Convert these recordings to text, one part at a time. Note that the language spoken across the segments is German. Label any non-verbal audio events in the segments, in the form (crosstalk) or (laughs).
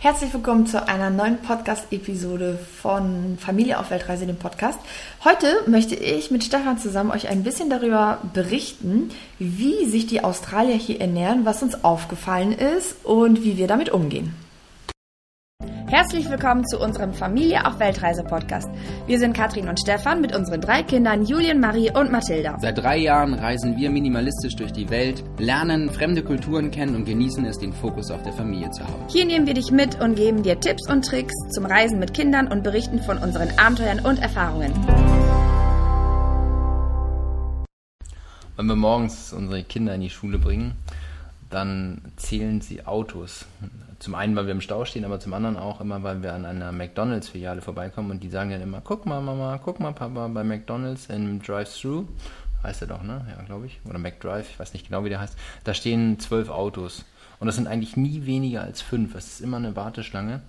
Herzlich willkommen zu einer neuen Podcast-Episode von Familie auf Weltreise, dem Podcast. Heute möchte ich mit Stefan zusammen euch ein bisschen darüber berichten, wie sich die Australier hier ernähren, was uns aufgefallen ist und wie wir damit umgehen. Herzlich willkommen zu unserem Familie auf Weltreise Podcast. Wir sind Katrin und Stefan mit unseren drei Kindern Julien, Marie und Mathilda. Seit drei Jahren reisen wir minimalistisch durch die Welt, lernen fremde Kulturen kennen und genießen es, den Fokus auf der Familie zu haben. Hier nehmen wir dich mit und geben dir Tipps und Tricks zum Reisen mit Kindern und berichten von unseren Abenteuern und Erfahrungen. Wenn wir morgens unsere Kinder in die Schule bringen, dann zählen sie Autos. Zum einen, weil wir im Stau stehen, aber zum anderen auch immer, weil wir an einer McDonalds-Filiale vorbeikommen und die sagen dann immer, guck mal Mama, guck mal Papa, bei McDonalds im Drive-Thru, heißt er doch, ne? Ja, glaube ich. Oder McDrive, ich weiß nicht genau, wie der heißt. Da stehen zwölf Autos. Und das sind eigentlich nie weniger als fünf. Es ist immer eine Warteschlange.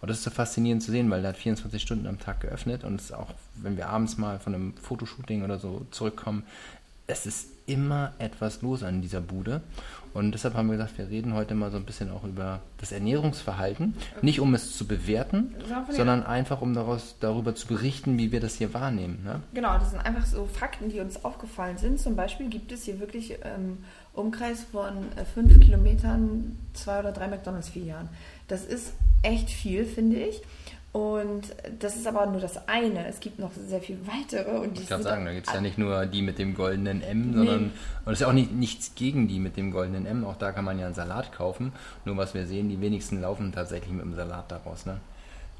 Und das ist so faszinierend zu sehen, weil der hat 24 Stunden am Tag geöffnet und es auch, wenn wir abends mal von einem Fotoshooting oder so zurückkommen, es ist immer etwas los an dieser Bude. Und deshalb haben wir gesagt, wir reden heute mal so ein bisschen auch über das Ernährungsverhalten. Nicht um es zu bewerten, sondern einfach um daraus, darüber zu berichten, wie wir das hier wahrnehmen. Ne? Genau, das sind einfach so Fakten, die uns aufgefallen sind. Zum Beispiel gibt es hier wirklich im ähm, Umkreis von äh, fünf Kilometern zwei oder drei McDonalds-Filialen. Das ist echt viel, finde ich. Und das ist aber nur das eine. Es gibt noch sehr viel weitere. Und ich kann sagen, da gibt es ja nicht nur die mit dem goldenen M, sondern nee. und es ist ja auch nicht, nichts gegen die mit dem goldenen M. Auch da kann man ja einen Salat kaufen. Nur was wir sehen, die wenigsten laufen tatsächlich mit dem Salat daraus. Ne?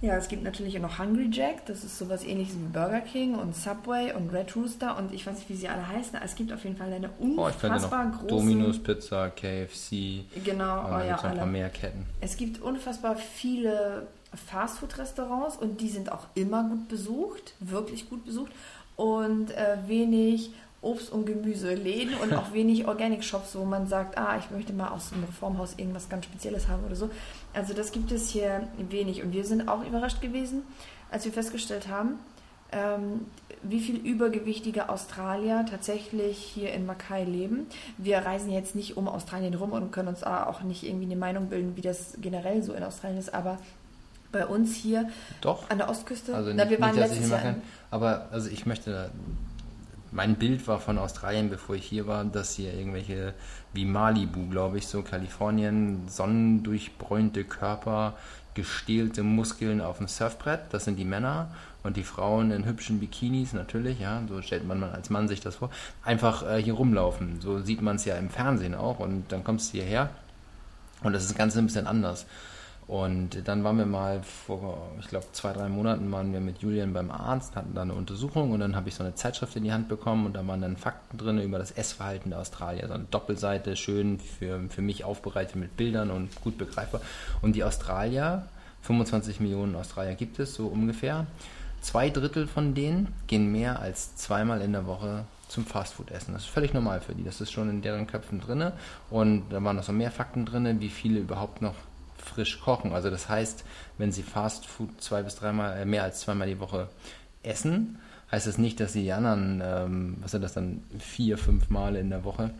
Ja, es gibt natürlich auch noch Hungry Jack. Das ist sowas ähnliches wie Burger King und Subway und Red Rooster und ich weiß nicht, wie sie alle heißen. Es gibt auf jeden Fall eine unfassbar oh, große... Domino's Pizza, KFC. Genau, oh, ja, alle. ein paar mehr Ketten. Es gibt unfassbar viele Fastfood-Restaurants und die sind auch immer gut besucht, wirklich gut besucht und äh, wenig Obst- und Gemüseläden und auch (laughs) wenig Organic-Shops, wo man sagt, ah, ich möchte mal aus dem Reformhaus irgendwas ganz Spezielles haben oder so. Also das gibt es hier wenig und wir sind auch überrascht gewesen, als wir festgestellt haben, ähm, wie viel übergewichtige Australier tatsächlich hier in Mackay leben. Wir reisen jetzt nicht um Australien rum und können uns auch nicht irgendwie eine Meinung bilden, wie das generell so in Australien ist, aber bei uns hier Doch. an der Ostküste. Also nicht, Na, wir waren nicht, letztes Jahr. Kann, aber also ich möchte, mein Bild war von Australien, bevor ich hier war, dass hier irgendwelche wie Malibu, glaube ich, so Kalifornien, sonnendurchbräunte Körper, gestählte Muskeln auf dem Surfbrett, das sind die Männer und die Frauen in hübschen Bikinis natürlich, ja, so stellt man als Mann sich das vor, einfach äh, hier rumlaufen. So sieht man es ja im Fernsehen auch und dann kommst du hierher und das ist das Ganze ein bisschen anders. Und dann waren wir mal vor, ich glaube, zwei, drei Monaten waren wir mit Julian beim Arzt, hatten da eine Untersuchung und dann habe ich so eine Zeitschrift in die Hand bekommen und da waren dann Fakten drin über das Essverhalten der Australier. So eine Doppelseite, schön für, für mich aufbereitet mit Bildern und gut begreifbar. Und die Australier, 25 Millionen Australier gibt es so ungefähr. Zwei Drittel von denen gehen mehr als zweimal in der Woche zum Fastfood essen. Das ist völlig normal für die. Das ist schon in deren Köpfen drin. Und da waren noch so mehr Fakten drin, wie viele überhaupt noch frisch kochen. Also das heißt, wenn Sie Fast Food zwei bis dreimal, äh, mehr als zweimal die Woche essen, heißt das nicht, dass Sie die anderen, ähm, was sind das dann, vier, fünf Male in der Woche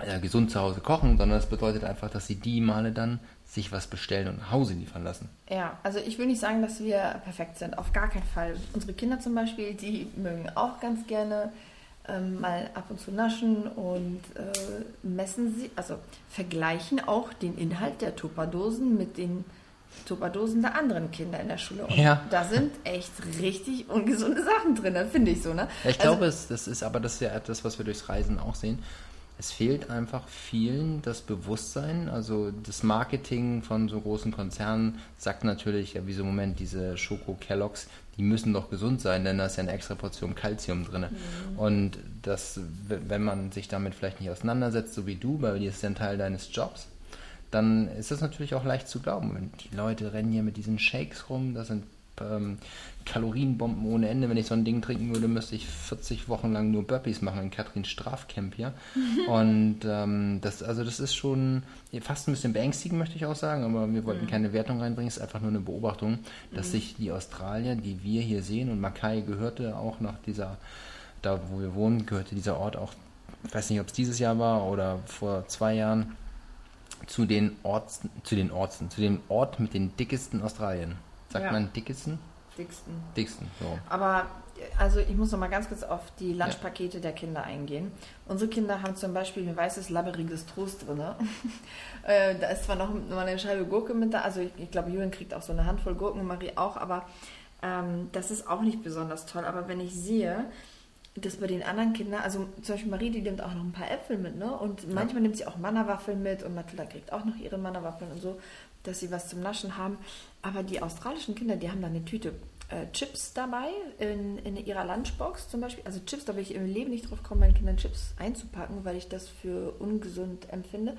äh, gesund zu Hause kochen, sondern das bedeutet einfach, dass Sie die Male dann sich was bestellen und nach Hause liefern lassen. Ja, also ich will nicht sagen, dass wir perfekt sind, auf gar keinen Fall. Unsere Kinder zum Beispiel, die mögen auch ganz gerne ähm, mal ab und zu naschen und äh, messen sie, also vergleichen auch den Inhalt der Tupperdosen mit den Tupperdosen der anderen Kinder in der Schule. Und ja. da sind echt richtig ungesunde Sachen drin, finde ich so. Ne? Ja, ich also, glaube, es, das ist aber das ist ja etwas, was wir durchs Reisen auch sehen. Es fehlt einfach vielen das Bewusstsein. Also das Marketing von so großen Konzernen sagt natürlich, ja, wie so im Moment diese Schoko Kelloggs, die müssen doch gesund sein, denn da ist ja eine extra Portion Kalzium drin. Mhm. Und das, wenn man sich damit vielleicht nicht auseinandersetzt, so wie du, weil das ist ja ein Teil deines Jobs, dann ist das natürlich auch leicht zu glauben. Die Leute rennen hier mit diesen Shakes rum, das sind ähm, Kalorienbomben ohne Ende. Wenn ich so ein Ding trinken würde, müsste ich 40 Wochen lang nur Burpees machen in Katrins Strafcamp hier. (laughs) Und ähm, das, also das ist schon fast ein bisschen beängstigend, möchte ich auch sagen, aber wir wollten mhm. keine Wertung reinbringen, es ist einfach nur eine Beobachtung, dass mhm. sich die Australier, die wir hier sehen, und Mackay gehörte auch nach dieser, da wo wir wohnen, gehörte dieser Ort auch, ich weiß nicht, ob es dieses Jahr war oder vor zwei Jahren, zu den Ortsen, zu den Ortsen, zu dem Ort mit den dickesten Australien. Sagt Ja. man dickesten? Dicksten. Dicksten, so. Aber also ich muss noch mal ganz kurz auf die Lunchpakete der Kinder eingehen. Unsere Kinder haben zum Beispiel ein weißes, labberiges Trost drin. (laughs) äh, da ist zwar noch mal eine Scheibe Gurke mit da, also ich, ich glaube, Julian kriegt auch so eine Handvoll Gurken, Marie auch, aber ähm, das ist auch nicht besonders toll. Aber wenn ich sehe, dass bei den anderen Kindern, also zum Beispiel Marie, die nimmt auch noch ein paar Äpfel mit, ne? Und manchmal nimmt sie auch Manna-Waffeln mit und Mathilda kriegt auch noch ihre Manna-Waffeln und so, dass sie was zum Naschen haben. Aber die australischen Kinder, die haben da eine Tüte äh, Chips dabei in, in ihrer Lunchbox zum Beispiel. Also Chips, da will ich im Leben nicht drauf kommen, meinen Kindern Chips einzupacken, weil ich das für ungesund empfinde.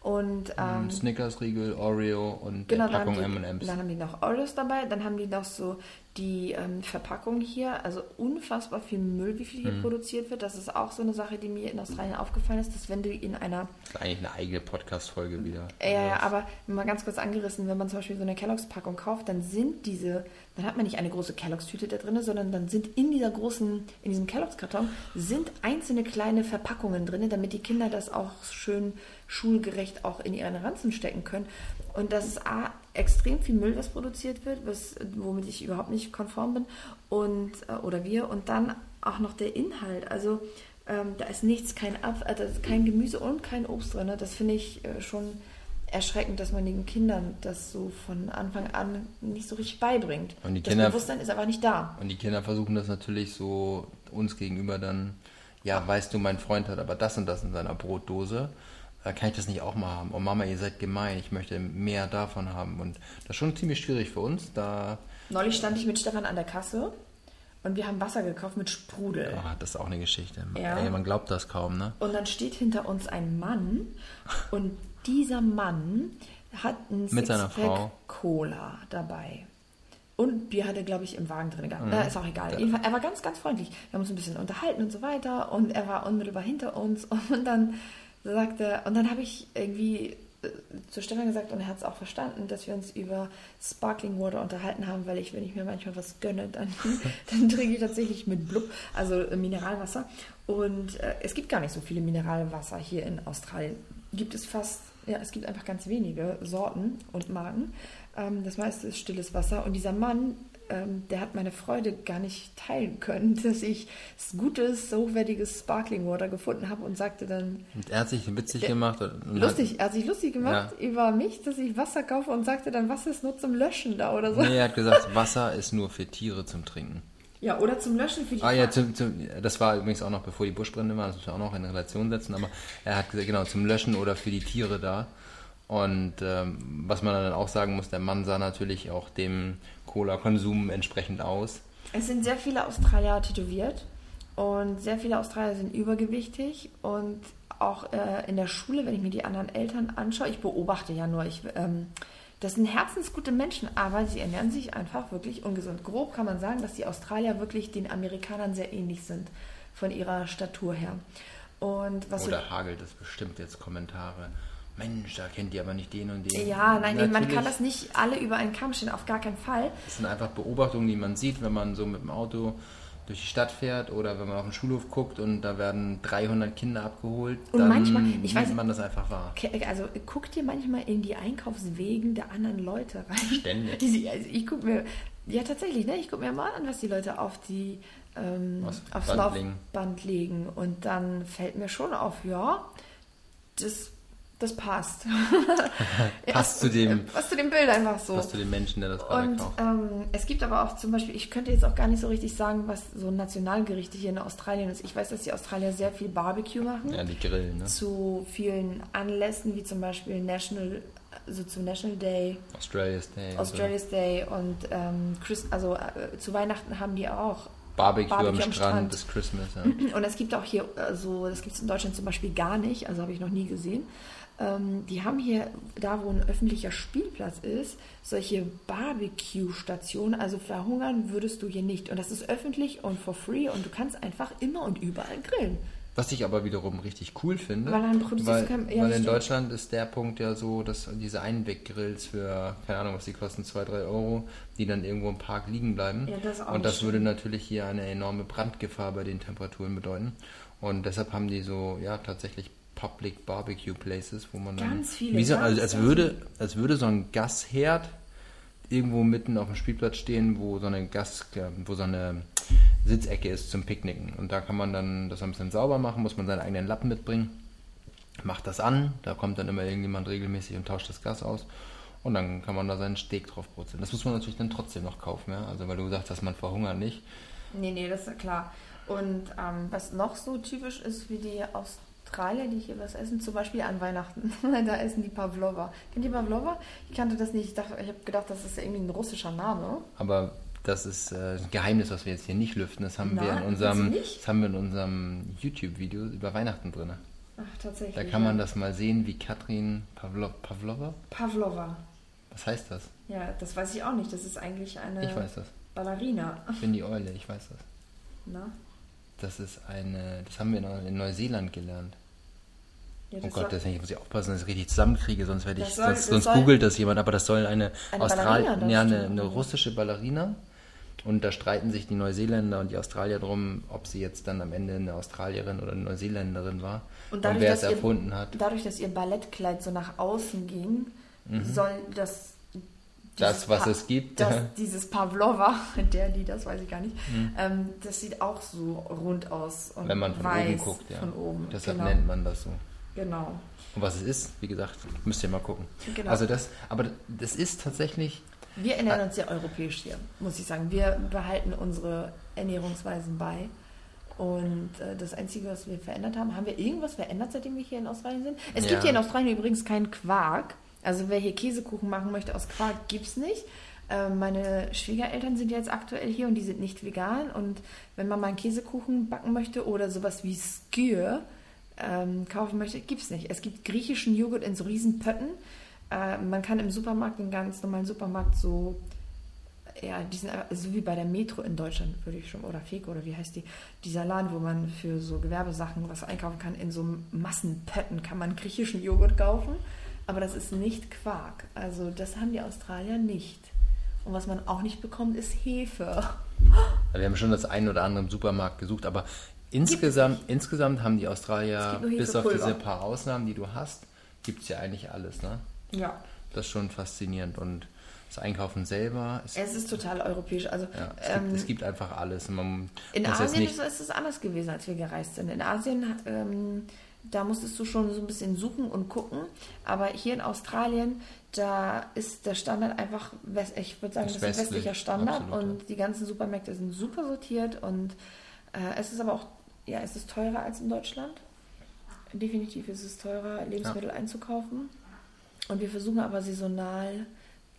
Und ähm, Snickers-Riegel, Oreo und Genau, Packung M&M's. dann haben die noch Oreos dabei, dann haben die noch so die ähm, Verpackung hier, also unfassbar viel Müll, wie viel Mhm. hier produziert wird. Das ist auch so eine Sache, die mir in Australien aufgefallen ist, dass wenn du in einer, Das ist eigentlich eine eigene Podcast-Folge wieder. äh, ja, ja, aber mal ganz kurz angerissen, wenn man zum Beispiel so eine Kelloggs-Packung kauft, dann sind diese, dann hat man nicht eine große Kelloggs-Tüte da drin, sondern dann sind in dieser großen, in diesem Kelloggs-Karton, sind einzelne kleine Verpackungen drin, damit die Kinder das auch schön schulgerecht auch in ihren Ranzen stecken können. Und das ist A, extrem viel Müll, was produziert wird, was, womit ich überhaupt nicht konform bin. Und, äh, oder wir. Und dann auch noch der Inhalt. Also ähm, da ist nichts, kein, Apf äh, kein Gemüse und kein Obst drin. Das finde ich äh, schon erschreckend, dass man den Kindern das so von Anfang an nicht so richtig beibringt. Und die das Kinder- Bewusstsein ist einfach nicht da. Und die Kinder versuchen das natürlich so uns gegenüber dann, ja, weißt du, mein Freund hat aber das und das in seiner Brotdose. Kann ich das nicht auch mal haben. Oh Mama, ihr seid gemein, ich möchte mehr davon haben. Und das ist schon ziemlich schwierig für uns, da, Neulich stand ich mit Stefan an der Kasse und wir haben Wasser gekauft mit Sprudel. ah, das ist auch eine Geschichte. Ja. Ey, man glaubt das kaum, ne? Und dann steht hinter uns ein Mann und dieser Mann hat ein Mit seiner Frau. Cola dabei. Und Bier hat er, glaube ich, im Wagen drin gehabt. Mhm. Na, ist auch egal. Jedenfalls, er war ganz, ganz freundlich. Wir haben uns ein bisschen unterhalten und so weiter. Und er war unmittelbar hinter uns. (laughs) Und dann sagte, und dann habe ich irgendwie äh, zu Stefan gesagt, und er hat es auch verstanden, dass wir uns über Sparkling Water unterhalten haben, weil ich, wenn ich mir manchmal was gönne, dann, (laughs) dann trinke ich tatsächlich mit Blub, also äh, Mineralwasser. Und äh, es gibt gar nicht so viele Mineralwasser hier in Australien. Gibt es fast, ja, es gibt einfach ganz wenige Sorten und Marken. Ähm, das meiste ist stilles Wasser. Und dieser Mann, ähm, der hat meine Freude gar nicht teilen können, (laughs) dass ich gutes, hochwertiges Sparkling Water gefunden habe und sagte dann, Und er hat sich witzig Der- gemacht. Lustig, er hat sich lustig gemacht über mich, dass ich Wasser kaufe und sagte dann, Wasser ist nur zum Löschen da oder so. Nee, er hat gesagt, (laughs) Wasser ist nur für Tiere zum Trinken. Ja, oder zum Löschen für die Ah ja, zum, zum, das war übrigens auch noch bevor die Buschbrände waren, das muss man auch noch in Relation setzen, aber er hat gesagt, genau, zum Löschen oder für die Tiere da. Und ähm, was man dann auch sagen muss, der Mann sah natürlich auch dem Cola-Konsum entsprechend aus. Es sind sehr viele Australier tätowiert und sehr viele Australier sind übergewichtig und auch äh, in der Schule, wenn ich mir die anderen Eltern anschaue, ich beobachte ja nur, ich, ähm, das sind herzensgute Menschen, aber sie ernähren sich einfach wirklich ungesund. Grob kann man sagen, dass die Australier wirklich den Amerikanern sehr ähnlich sind von ihrer Statur her. Und was so- Oder hagelt es bestimmt jetzt Kommentare. Mensch, da kennt ihr aber nicht den und den. ja, nein, man Natürlich, kann das nicht alle über einen Kamm stellen, auf gar keinen Fall. Das sind einfach Beobachtungen, die man sieht, wenn man so mit dem Auto durch die Stadt fährt oder wenn man auf den Schulhof guckt und da werden 300 Kinder abgeholt, Und dann manchmal- ich weiß- man das einfach wahr. Also guck dir manchmal in die Einkaufswegen der anderen Leute rein. Ständig. (laughs) Ich, also ich gucke mir, ja tatsächlich, ne? ich gucke mir mal an, was die Leute auf die ähm, Aufs Band legen. Laufband legen. Und dann fällt mir schon auf, ja, das, das passt. (laughs) Passt zu dem- Passt zu dem Bild einfach so. Was zu den Menschen, der das gerade Und ähm, es gibt aber auch zum Beispiel, ich könnte jetzt auch gar nicht so richtig sagen, was so Nationalgerichte hier in Australien ist. Ich weiß, dass die Australier sehr viel Barbecue machen Ja, die Grillen, ne? zu vielen Anlässen, wie zum Beispiel National, also zu National Day, Australia's Day. und Australia's Day und ähm, Chris, also äh, zu Weihnachten haben die auch. Barbecue, Barbecue am Strand, ist Christmas, ja. (clears throat) Und es gibt auch hier, äh, so, das gibt es in Deutschland zum Beispiel gar nicht, also habe ich noch nie gesehen. Ähm, die haben hier, da wo ein öffentlicher Spielplatz ist, solche Barbecue-Stationen. Also verhungern würdest du hier nicht. Und das ist öffentlich und for free und du kannst einfach immer und überall grillen. Was ich aber wiederum richtig cool finde, Weil weil, kein- ja, weil in. Deutschland ist der Punkt ja so, dass diese Einweggrills für, keine Ahnung, was die kosten, 2, 3 Euro, die dann irgendwo im Park liegen bleiben. Ja, das auch Und das würde natürlich hier eine enorme Brandgefahr bei den Temperaturen bedeuten. Und deshalb haben die so, ja, tatsächlich Public Barbecue Places, wo man Ganz dann, viele, wie so, also als würde, als würde so ein Gasherd irgendwo mitten auf dem Spielplatz stehen, wo so eine Gas, wo so eine Sitzecke ist zum Picknicken. Und da kann man dann das ein bisschen sauber machen, muss man seinen eigenen Lappen mitbringen, macht das an, da kommt dann immer irgendjemand regelmäßig und tauscht das Gas aus. Und dann kann man da seinen Steak drauf brutzeln. Das muss man natürlich dann trotzdem noch kaufen, ja. Also weil du gesagt hast, man verhungert nicht. Nee, nee, das ist ja klar. Und ähm, was noch so typisch ist, wie die Australier, die hier was essen, zum Beispiel an Weihnachten. (laughs) da essen die Pavlova. Kennt ihr Pavlova? Ich kannte das nicht. Ich, dachte, ich habe gedacht, das ist irgendwie ein russischer Name. Aber das ist äh, ein Geheimnis, was wir jetzt hier nicht lüften. Das haben wir Nein, in unserem, das haben wir in unserem YouTube-Video über Weihnachten drin. Ach, tatsächlich. Da kann man ja. das mal sehen, wie Katrin Pavlo Pavlova. Pavlova. Was heißt das? Ja, das weiß ich auch nicht. Das ist eigentlich eine Ich weiß das. Ballerina. Ich bin die Eule, ich weiß das. Na? Das ist eine, das haben wir in- Neuseeland gelernt. Ja, Oh Gott, deswegen muss ich aufpassen, dass ich richtig zusammenkriege, sonst werde ich, soll- sonst, sonst soll- googelt das jemand, aber das soll eine, Eine Austral Ballerina ja, eine, eine russische Ballerina. Und da streiten sich die Neuseeländer und die Australier drum, ob sie jetzt dann am Ende eine Australierin oder eine Neuseeländerin war Und und, dadurch, wer dass es ihr- erfunden hat. Dadurch, dass ihr Ballettkleid so nach außen ging, soll das. Das, was Pa- es gibt. Das, dieses Pavlova, (laughs) der, die, das weiß ich gar nicht, ähm, das sieht auch so rund aus. Wenn man von weiß oben guckt, ja. Von oben. Deshalb genau. nennt man das so. Genau. Und was es ist, wie gesagt, müsst ihr mal gucken. Genau. Also das, aber das ist tatsächlich, Wir ernähren uns sehr europäisch hier, muss ich sagen. Wir behalten unsere Ernährungsweisen bei. Und äh, das Einzige, was wir verändert haben, haben wir irgendwas verändert, seitdem wir hier in Australien sind? Es Ja. gibt hier in Australien übrigens keinen Quark. Also wer hier Käsekuchen machen möchte aus Quark, gibt es nicht. Äh, meine Schwiegereltern sind jetzt aktuell hier und die sind nicht vegan. Und wenn man mal einen Käsekuchen backen möchte oder sowas wie Skyr ähm, kaufen möchte, gibt es nicht. Es gibt griechischen Joghurt in so riesen Pötten. Äh, man kann im Supermarkt, im ganz normalen Supermarkt so ja, die sind einfach- so wie bei der Metro in Deutschland, würde ich schon, oder Feko, oder wie heißt die, dieser Laden, wo man für so Gewerbesachen was einkaufen kann, in so Massenpötten kann man griechischen Joghurt kaufen, aber das ist nicht Quark. Also das haben die Australier nicht. Und was man auch nicht bekommt, ist Hefe. wir haben schon das ein oder andere im Supermarkt gesucht, aber insgesamt, insgesamt haben die Australier, bis auf diese paar Ausnahmen, die du hast, gibt es ja eigentlich alles, ne? Ja. Das ist schon faszinierend und das Einkaufen selber ist, Es ist total europäisch. Also ja, es, ähm, gibt, es gibt einfach alles. Man In Asien ist es anders gewesen, als wir gereist sind. In Asien, ähm, da musstest du schon so ein bisschen suchen und gucken. Aber hier in Australien, da ist der Standard einfach, ich würde sagen, das ist ein westlich, westlicher Standard. absolut, und die ganzen Supermärkte sind super sortiert. Und äh, es ist aber auch, ja, es ist teurer als in Deutschland. Definitiv ist es teurer, Lebensmittel einzukaufen. Und wir versuchen aber saisonal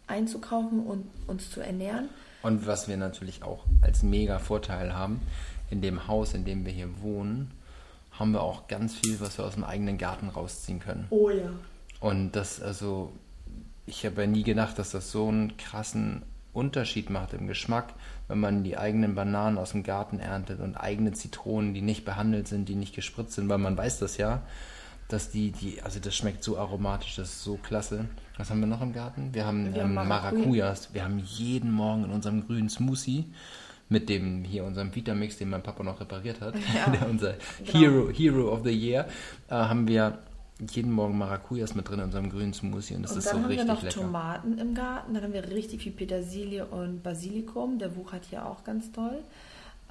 einzukaufen und uns zu ernähren. Und was wir natürlich auch als mega Vorteil haben, in dem Haus, in dem wir hier wohnen, haben wir auch ganz viel, was wir aus dem eigenen Garten rausziehen können. Oh ja. Und das, also, ich habe ja nie gedacht, dass das so einen krassen Unterschied macht im Geschmack, wenn man die eigenen Bananen aus dem Garten erntet und eigene Zitronen, die nicht behandelt sind, die nicht gespritzt sind, weil man weiß das ja, dass die, die, also das schmeckt so aromatisch, das ist so klasse. Was haben wir noch im Garten? Wir haben, Wir haben ähm, Maracuja. Maracujas. Wir haben jeden Morgen in unserem grünen Smoothie mit dem hier unserem Vitamix, den mein Papa noch repariert hat, (laughs) Ja, (laughs) der unser genau. Hero, Hero of the Year, äh, haben wir jeden Morgen Maracujas mit drin in unserem grünen Smoothie und das Und ist dann so haben wir richtig noch lecker. Tomaten im Garten, dann haben wir richtig viel Petersilie und Basilikum, der wuchert hier auch ganz toll.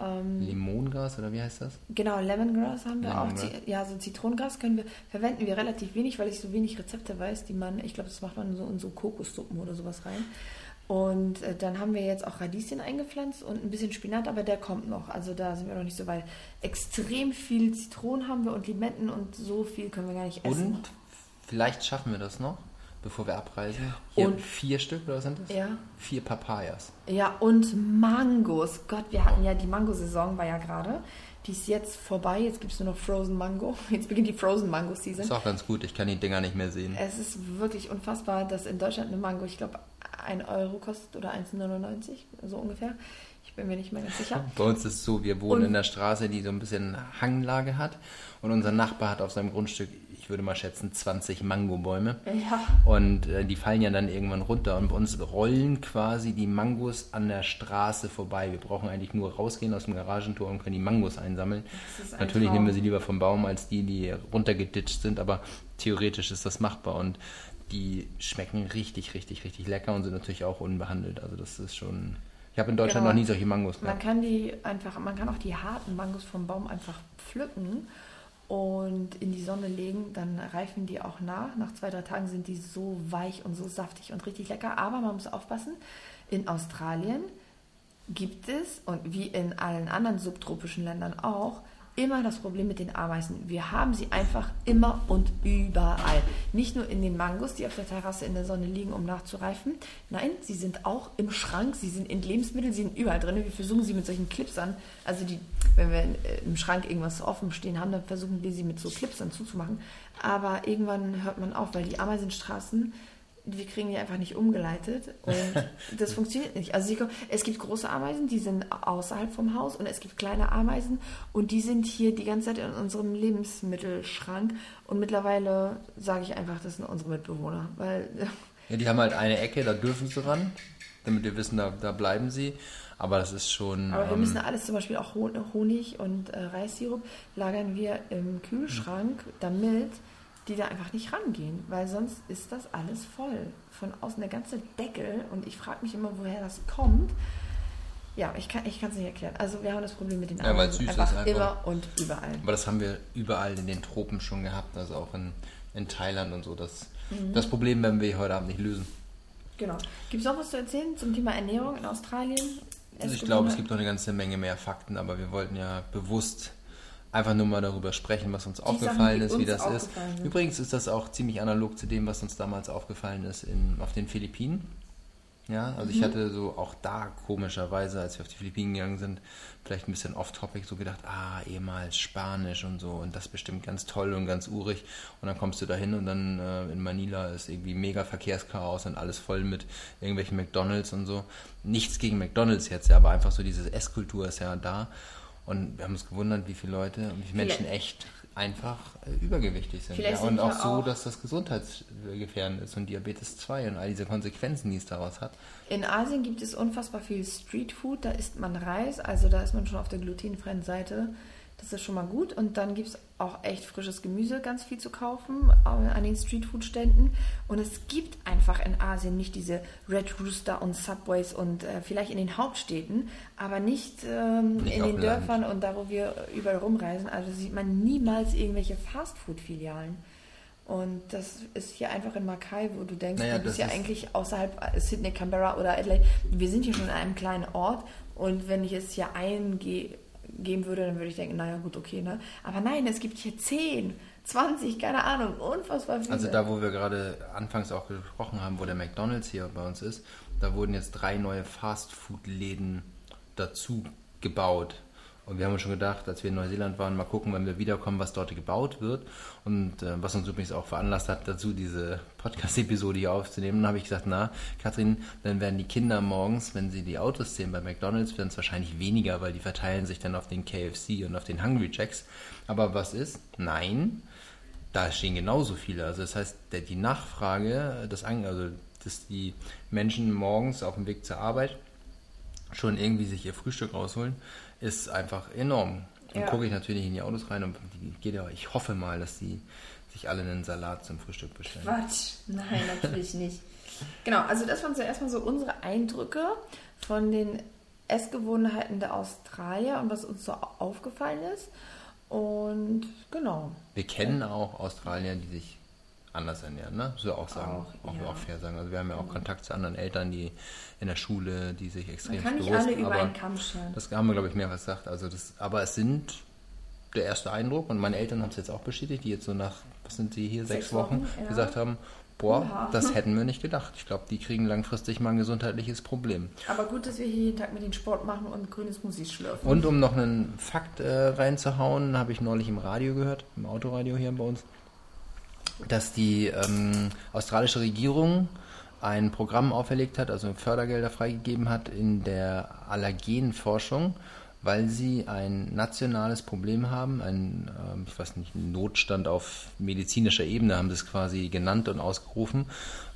Ähm, Limongras oder wie heißt das? genau, Lemongrass haben wir auch. Lemongrass. Zi- Ja, so Zitronengras können wir, verwenden wir relativ wenig, weil ich so wenig Rezepte weiß, die man, ich glaube, das macht man so in so Kokossuppen oder sowas rein. Und äh, dann haben wir jetzt auch Radieschen eingepflanzt und ein bisschen Spinat, aber der kommt noch. Also da sind wir noch nicht so weit. Extrem viel Zitronen haben wir und Limetten und so viel können wir gar nicht essen. Und vielleicht schaffen wir das noch, bevor wir abreisen. Hier Und- vier Stück oder was sind das? Ja. Vier Papayas. Ja, und Mangos. Gott, wir hatten ja die Mango-Saison, war ja gerade. Die ist jetzt vorbei. Jetzt gibt es nur noch Frozen Mango. (laughs) Jetzt beginnt die Frozen Mango Season. Ist auch ganz gut, ich kann die Dinger nicht mehr sehen. Es ist wirklich unfassbar, dass in Deutschland eine Mango, ich glaube, 1 Euro kostet oder 1,99, so ungefähr. Ich bin mir nicht mehr ganz sicher. (laughs) Bei uns ist es so, wir wohnen Und- in der Straße, die so ein bisschen Hanglage hat und unser Nachbar hat auf seinem Grundstück, ich würde mal schätzen, 20 Mangobäume. Ja. Und äh, die fallen ja dann irgendwann runter. Und bei uns rollen quasi die Mangos an der Straße vorbei. Wir brauchen eigentlich nur rausgehen aus dem Garagentor und können die Mangos einsammeln. ein Natürlich Traum. nehmen wir sie lieber vom Baum als die, die runtergeditscht sind, aber theoretisch ist das machbar. Und die schmecken richtig, richtig, richtig lecker und sind natürlich auch unbehandelt. Also das ist schon. Ich habe in Deutschland Genau. noch nie solche Mangos Man gehabt. kann die einfach, man kann auch die harten Mangos vom Baum einfach pflücken und in die Sonne legen, dann reifen die auch nach. Nach zwei, drei Tagen sind die so weich und so saftig und richtig lecker. Aber man muss aufpassen, in Australien gibt es, und wie in allen anderen subtropischen Ländern auch, immer das Problem mit den Ameisen. Wir haben sie einfach immer und überall. Nicht nur in den Mangos, die auf der Terrasse in der Sonne liegen, um nachzureifen. Nein, sie sind auch im Schrank, sie sind in Lebensmitteln, sie sind überall drin. Wir versuchen sie mit solchen Clipsern, also die, wenn wir äh, im Schrank irgendwas offen stehen haben, dann versuchen wir sie mit so Clipsern zuzumachen. Aber irgendwann hört man auf, weil die Ameisenstraßen, wir kriegen die einfach nicht umgeleitet und (laughs) das funktioniert nicht. Also sie, kommen- es gibt große Ameisen, die sind außerhalb vom Haus und es gibt kleine Ameisen und die sind hier die ganze Zeit in unserem Lebensmittelschrank und mittlerweile sage ich einfach, das sind unsere Mitbewohner, weil Ja, die haben halt eine Ecke, da dürfen sie ran, damit wir wissen, da, da bleiben sie. Aber das ist schon. aber wir ähm, müssen alles zum Beispiel auch Hon- Honig und äh, Reissirup lagern wir im Kühlschrank, damit die da einfach nicht rangehen, weil sonst ist das alles voll. Von außen der ganze Deckel und ich frage mich immer, woher das kommt. Ja, ich kann es nicht erklären. Also wir haben das Problem mit den Ja, weil Ameisen süß ist einfach, einfach. immer und überall. Aber das haben wir überall in den Tropen schon gehabt, also auch in, in Thailand und so. Das, Mhm. das Problem werden wir heute Abend nicht lösen. Genau. Gibt es noch was zu erzählen zum Thema Ernährung in Australien? Also ich glaube, es gibt noch eine ganze Menge mehr Fakten, aber wir wollten ja bewusst einfach nur mal darüber sprechen, was uns aufgefallen die ist, wie uns das ist. sind. Übrigens ist das auch ziemlich analog zu dem, was uns damals aufgefallen ist in, auf den Philippinen. Ja, also Mhm. ich hatte so auch da komischerweise, als wir auf die Philippinen gegangen sind, vielleicht ein bisschen off-topic so gedacht, ah, ehemals Spanisch und so und das bestimmt ganz toll und ganz urig. Und dann kommst du da hin und dann äh, in Manila ist irgendwie mega Verkehrschaos und alles voll mit irgendwelchen McDonalds und so. Nichts gegen McDonalds jetzt, ja, aber einfach so diese Esskultur ist ja da. Und wir haben uns gewundert, wie viele Leute und wie viele Menschen echt einfach äh, übergewichtig sind. Ja, und sind auch so, dass das gesundheitsgefährdend ist und Diabetes 2 und all diese Konsequenzen, die es daraus hat. In Asien gibt es unfassbar viel Streetfood, da isst man Reis, also da ist man schon auf der glutenfreien Seite. Das ist schon mal gut. Und dann gibt es auch echt frisches Gemüse, ganz viel zu kaufen äh, an den Streetfood-Ständen. Und es gibt einfach in Asien nicht diese Red Rooster und Subways und äh, vielleicht in den Hauptstädten, aber nicht, ähm, in den Land. Dörfern und da, wo wir überall rumreisen. Also sieht man niemals irgendwelche Fastfood-Filialen. Und das ist hier einfach in Mackay, wo du denkst, Naja, du bist ja eigentlich außerhalb äh, Sydney, Canberra oder Adelaide. Wir sind hier schon in einem kleinen Ort und wenn ich es hier eingeben würde, dann würde ich denken, naja gut, okay, ne? Aber nein, es gibt hier 10, 20, keine Ahnung, unfassbar viele. Also da, wo wir gerade anfangs auch gesprochen haben, wo der McDonald's hier bei uns ist, da wurden jetzt drei neue Fastfood-Läden dazu gebaut. Und wir haben uns schon gedacht, als wir in Neuseeland waren, mal gucken, wenn wir wiederkommen, was dort gebaut wird. Und äh, was uns übrigens auch veranlasst hat, dazu diese Podcast-Episode hier aufzunehmen, dann habe ich gesagt, na, Kathrin, dann werden die Kinder morgens, wenn sie die Autos sehen bei McDonalds, werden es wahrscheinlich weniger, weil die verteilen sich dann auf den KFC und auf den Hungry Jacks. Aber was ist? Nein, da stehen genauso viele. Also das heißt, der, die Nachfrage, das, also dass die Menschen morgens auf dem Weg zur Arbeit schon irgendwie sich ihr Frühstück rausholen, ist einfach enorm. Dann Ja. gucke ich natürlich in die Autos rein und die geht ja, ich hoffe mal, dass die sich alle einen Salat zum Frühstück bestellen. Quatsch. Nein, natürlich nicht. Genau, also das waren so erstmal so unsere Eindrücke von den Essgewohnheiten der Australier und was uns so aufgefallen ist. Und genau. Wir kennen auch Australier, die sich anders ernähren, ne? So auch sagen, Auch, auch, ja. auch fair sagen. Also wir haben ja auch Kontakt zu anderen Eltern, die in der Schule, die sich extrem Man kann nicht alle über einen Kamm scheren. Das haben wir, glaube ich, mehrfach gesagt. Also das, aber es sind der erste Eindruck und meine Eltern haben es jetzt auch bestätigt, die jetzt so nach, was sind sie hier, sechs, Sechs Wochen, Wochen, ja. gesagt haben, boah, Oha. das hätten wir nicht gedacht. Ich glaube, die kriegen langfristig mal ein gesundheitliches Problem. Aber gut, dass wir hier jeden Tag mit den Sport machen und grünes Musik schlürfen. Und um noch einen Fakt äh, reinzuhauen, habe ich neulich im Radio gehört, im Autoradio hier bei uns, dass die ähm, australische Regierung ein Programm auferlegt hat, also Fördergelder freigegeben hat in der Allergenforschung, weil sie ein nationales Problem haben, ein, äh, ich weiß nicht, Notstand auf medizinischer Ebene haben sie es quasi genannt und ausgerufen,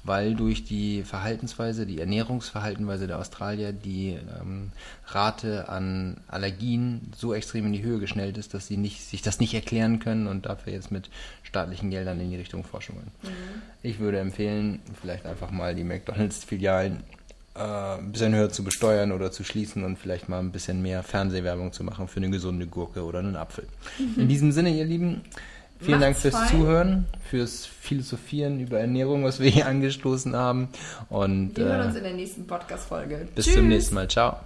weil durch die Verhaltensweise, die Ernährungsverhaltensweise der Australier die ähm, Rate an Allergien so extrem in die Höhe geschnellt ist, dass sie nicht, sich das nicht erklären können und dafür jetzt mit staatlichen Geldern in die Richtung Forschung wollen. Mhm. Ich würde empfehlen, vielleicht einfach mal die McDonalds-Filialen ein bisschen höher zu besteuern oder zu schließen und vielleicht mal ein bisschen mehr Fernsehwerbung zu machen für eine gesunde Gurke oder einen Apfel. In diesem Sinne, ihr Lieben, vielen Macht's Dank fürs fein. Zuhören, fürs Philosophieren über Ernährung, was wir hier (laughs) angestoßen haben. Und, wir hören äh, uns in der nächsten Podcast-Folge. Bis Tschüss. zum nächsten Mal. Ciao.